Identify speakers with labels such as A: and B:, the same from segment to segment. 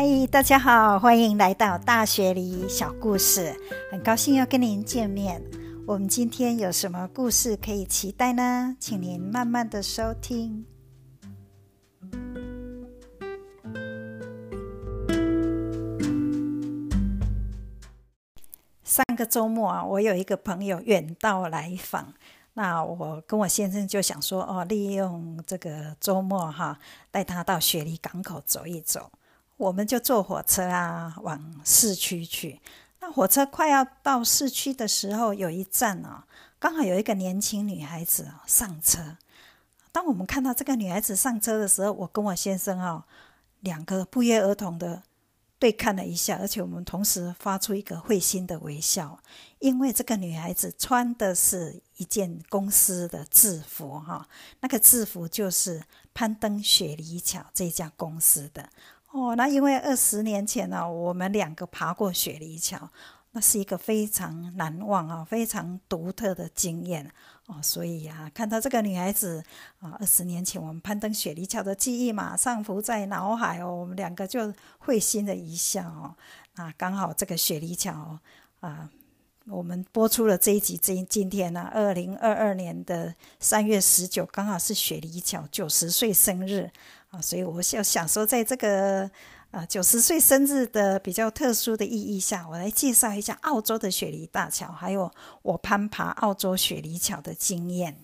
A: 嗨，大家好，欢迎来到大学里小故事。很高兴要跟您见面。我们今天有什么故事可以期待呢？请您慢慢的收听。上个周末啊，我有一个朋友远道来访，那我跟我先生就想说，哦，利用这个周末哈，带他到雪梨港口走一走。我们就坐火车啊，往市区去。那火车快要到市区的时候，有一站哦，刚好有一个年轻女孩子啊上车。当我们看到这个女孩子上车的时候，我跟我先生哦，两个不约而同的对看了一下，而且我们同时发出一个会心的微笑，因为这个女孩子穿的是一件公司的制服哈，那个制服就是攀登雪梨桥这家公司的。哦，那因为二十年前呢，我们两个爬过雪梨桥，那是一个非常难忘啊、非常独特的经验哦。所以呀，看到这个女孩子啊，二十年前我们攀登雪梨桥的记忆马上浮在脑海哦，我们两个就会心的一笑哦。那刚好这个雪梨桥啊，我们播出了这一集，今今天呢，二零二二年的三月十九，刚好是雪梨桥九十岁生日。啊，所以我想想说，在这个啊九十岁生日的比较特殊的意义下，我来介绍一下澳洲的雪梨大桥，还有我攀爬澳洲雪梨桥的经验。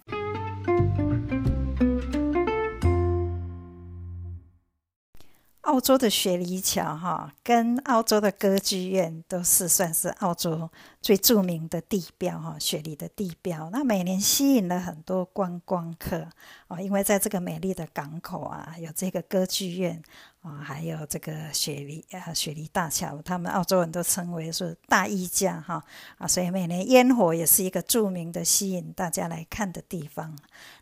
A: 澳洲的雪梨桥，哈，跟澳洲的歌剧院都是算是澳洲最著名的地标，哈，雪梨的地标。那每年吸引了很多观光客，啊，因为在这个美丽的港口啊，有这个歌剧院，啊，还有这个雪梨啊，雪梨大桥，他们澳洲人都称为是大衣架，哈，啊，所以每年烟火也是一个著名的吸引大家来看的地方。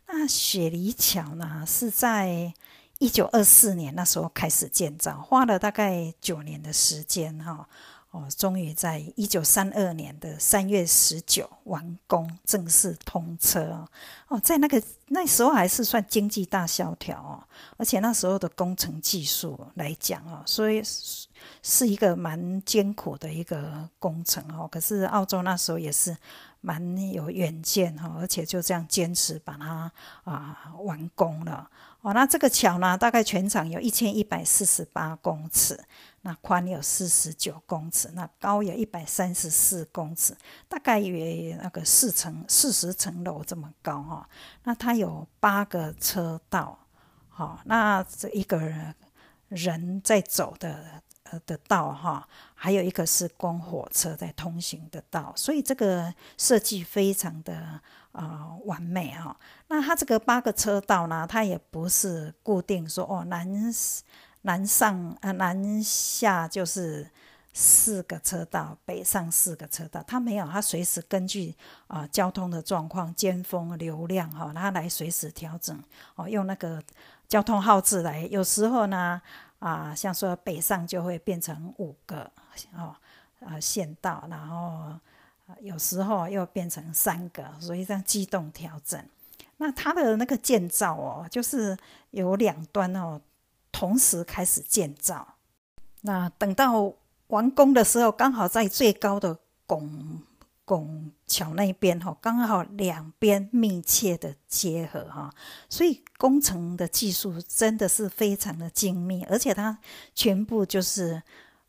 A: 那雪梨桥呢，是在。一九二四年那时候开始建造，花了大概九年的时间哈，哦，终于在一九三二年的三月十九完工，正式通车哦，在那个那时候还是算经济大萧条哦，而且那时候的工程技术来讲哦，所以是一个蛮艰苦的一个工程哦。可是澳洲那时候也是蛮有远见哈，而且就这样坚持把它啊完工了。哦，那这个桥呢，大概全长有一千一百四十八公尺，那宽有四十九公尺，那高有一百三十四公尺，大概约那个四层四十层楼这么高哈。那它有八个车道，好，那这一个人在走的呃的道哈，还有一个是供火车在通行的道，所以这个设计非常的。啊，完美哈！那它这个八个车道呢，它也不是固定说哦，南南上啊，南下就是四个车道，北上四个车道，它没有，它随时根据啊交通的状况、尖峰流量哈，它来随时调整哦，用那个交通号志来，有时候呢啊，像说北上就会变成五个哦啊县道，然后。有时候又变成三个，所以这样机动调整。那它的那个建造哦，就是有两端哦，同时开始建造。那等到完工的时候，刚好在最高的拱拱桥那边哈，刚好两边密切的结合哈，所以工程的技术真的是非常的精密，而且它全部就是。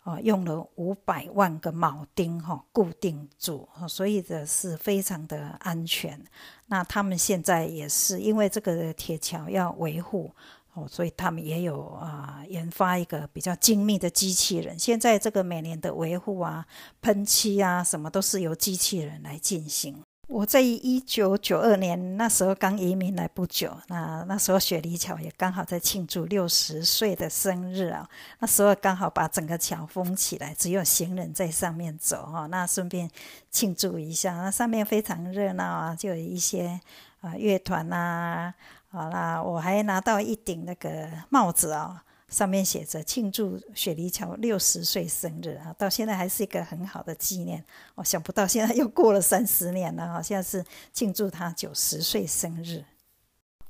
A: 啊，用了五百万个铆钉哈固定住，所以的是非常的安全。那他们现在也是因为这个铁桥要维护哦，所以他们也有啊研发一个比较精密的机器人。现在这个每年的维护啊、喷漆啊什么都是由机器人来进行。我在一九九二年那时候刚移民来不久，那那时候雪梨桥也刚好在庆祝六十岁的生日啊，那时候刚好把整个桥封起来，只有行人在上面走哈，那顺便庆祝一下，那上面非常热闹啊，就有一些啊乐团呐，好啦，我还拿到一顶那个帽子啊。上面写着庆祝雪梨桥六十岁生日啊，到现在还是一个很好的纪念。我想不到现在又过了三十年了啊，现在是庆祝他九十岁生日。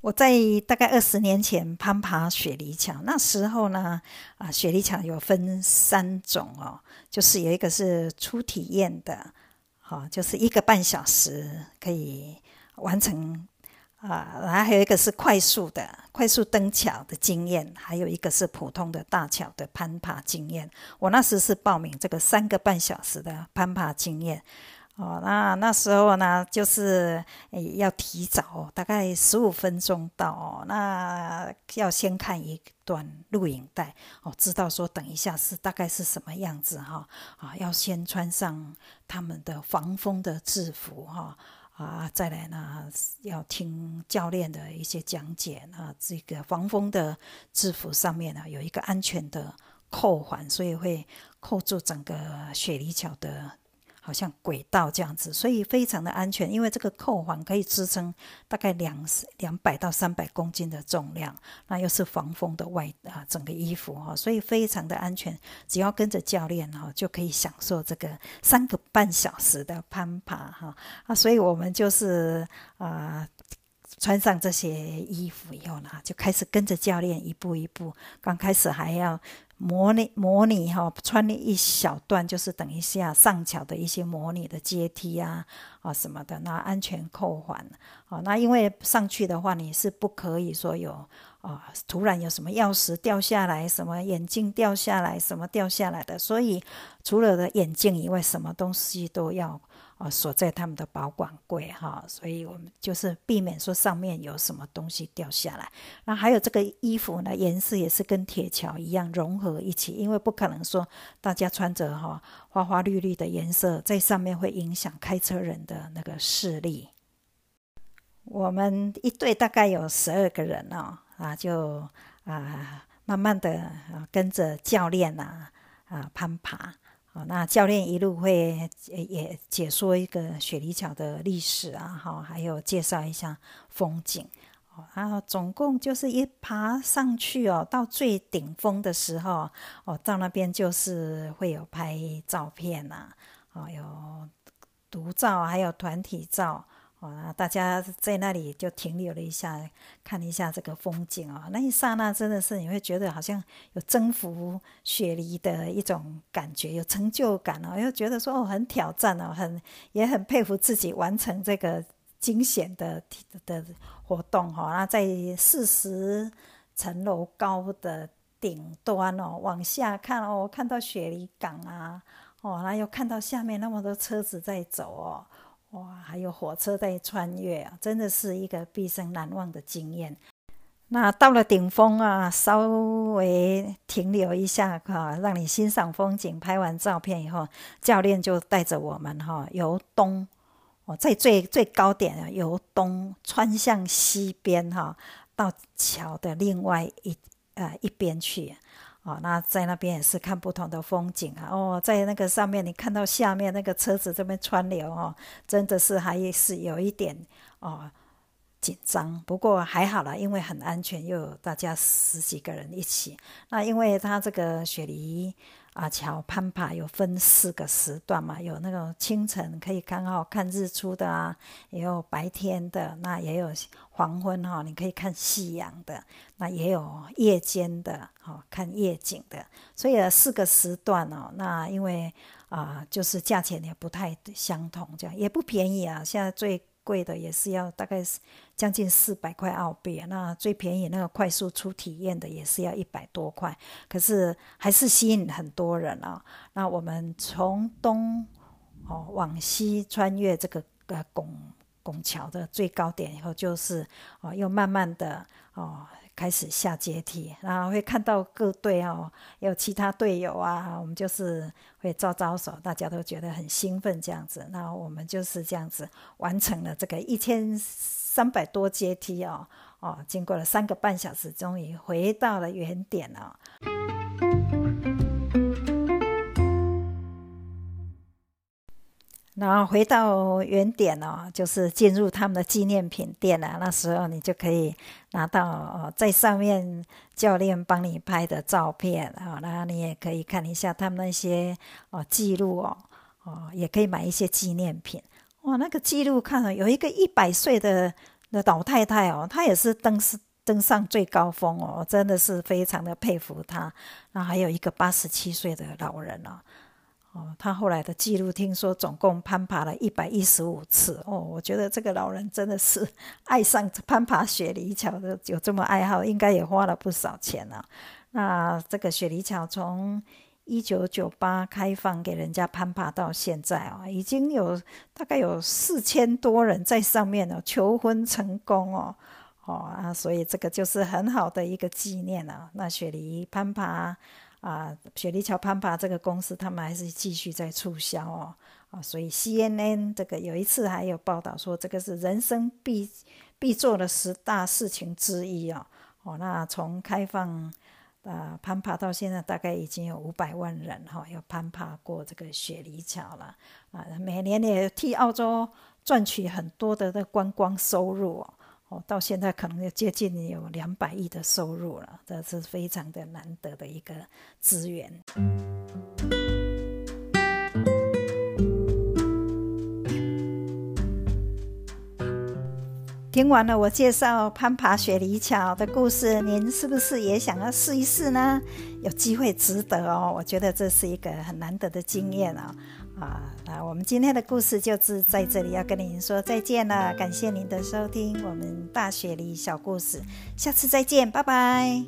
A: 我在大概二十年前攀爬雪梨桥，那时候呢，啊，雪梨桥有分三种哦，就是有一个是初体验的，好，就是一个半小时可以完成，啊，然后还有一个是快速的，快速登桥的经验，还有一个是普通的大桥的攀爬经验。我那时是报名这个三个半小时的攀爬经验。哦，那那时候呢，就是要提早，大概十五分钟到哦。那要先看一段录影带哦，知道说等一下是大概是什么样子哈。啊，要先穿上他们的防风的制服哈。啊，再来呢，要听教练的一些讲解啊。这个防风的制服上面呢，有一个安全的扣环，所以会扣住整个雪梨桥的。好像轨道这样子，所以非常的安全，因为这个扣环可以支撑大概两两百到三百公斤的重量，那又是防风的外啊整个衣服哈，所以非常的安全。只要跟着教练哈，就可以享受这个三个半小时的攀爬哈啊，所以我们就是啊穿上这些衣服以后呢，就开始跟着教练一步一步，刚开始还要。模拟模拟哈，穿了一小段，就是等一下上桥的一些模拟的阶梯啊啊什么的，那安全扣环啊，那因为上去的话，你是不可以说有啊，突然有什么钥匙掉下来，什么眼镜掉下来，什么掉下来的，所以除了的眼镜以外，什么东西都要。啊，锁在他们的保管柜哈，所以我们就是避免说上面有什么东西掉下来。那还有这个衣服呢，颜色也是跟铁桥一样融合一起，因为不可能说大家穿着哈花花绿绿的颜色在上面会影响开车人的那个视力。我们一队大概有十二个人哦，啊，就啊慢慢的啊跟着教练呐啊攀爬。哦，那教练一路会也解说一个雪梨桥的历史啊，哈，还有介绍一下风景。哦，啊总共就是一爬上去哦，到最顶峰的时候，哦，到那边就是会有拍照片呐，哦，有独照，还有团体照。啊，大家在那里就停留了一下，看了一下这个风景啊。那一刹那，真的是你会觉得好像有征服雪梨的一种感觉，有成就感哦，又觉得说哦，很挑战哦，很也很佩服自己完成这个惊险的的活动哈。那在四十层楼高的顶端哦，往下看哦，看到雪梨港啊，哦，那又看到下面那么多车子在走哦。哇，还有火车在穿越啊，真的是一个毕生难忘的经验。那到了顶峰啊，稍微停留一下哈，让你欣赏风景，拍完照片以后，教练就带着我们哈由东哦，在最最高点啊，由东穿向西边哈，到桥的另外一呃一边去。哦，那在那边也是看不同的风景啊。哦，在那个上面，你看到下面那个车子这边川流哦，真的是还是有一点哦紧张。不过还好了，因为很安全，又有大家十几个人一起。那因为他这个雪梨。啊，桥攀爬有分四个时段嘛，有那种清晨可以刚好看日出的啊，也有白天的，那也有黄昏哈，你可以看夕阳的，那也有夜间的哈，看夜景的，所以四个时段哦，那因为啊，就是价钱也不太相同，这样也不便宜啊，现在最。贵的也是要大概是将近四百块澳币，那最便宜那个快速出体验的也是要一百多块，可是还是吸引很多人啊。那我们从东哦往西穿越这个呃拱拱桥的最高点以后，就是哦又慢慢的哦。开始下阶梯，然后会看到各队哦，有其他队友啊，我们就是会招招手，大家都觉得很兴奋这样子。那我们就是这样子完成了这个一千三百多阶梯哦，哦，经过了三个半小时，终于回到了原点了。然后回到原点哦，就是进入他们的纪念品店了。那时候你就可以拿到，在上面教练帮你拍的照片啊，然后你也可以看一下他们那些哦记录哦，哦也可以买一些纪念品。哇，那个记录看了有一个一百岁的老太太哦，她也是登登上最高峰哦，真的是非常的佩服她。那还有一个八十七岁的老人哦，哦，他后来的记录听说总共攀爬了一百一十五次哦，我觉得这个老人真的是爱上攀爬雪梨桥的，有这么爱好，应该也花了不少钱啊。那这个雪梨桥从一九九八开放给人家攀爬到现在啊，已经有大概有四千多人在上面哦求婚成功哦哦啊，所以这个就是很好的一个纪念啊。那雪梨攀爬啊，雪梨桥攀爬这个公司，他们还是继续在促销哦啊，所以 CNN 这个有一次还有报道说，这个是人生必必做的十大事情之一啊哦，那从开放。啊，攀爬到现在大概已经有五百万人哈，有攀爬过这个雪梨桥了啊，每年也替澳洲赚取很多的的观光收入哦，到现在可能要接近有两百亿的收入了，这是非常的难得的一个资源。听完了我介绍攀爬雪梨桥的故事，您是不是也想要试一试呢？有机会值得哦，我觉得这是一个很难得的经验啊！啊，那我们今天的故事就是在这里要跟您说再见了。感谢您的收听，我们大学里小故事，下次再见，拜拜。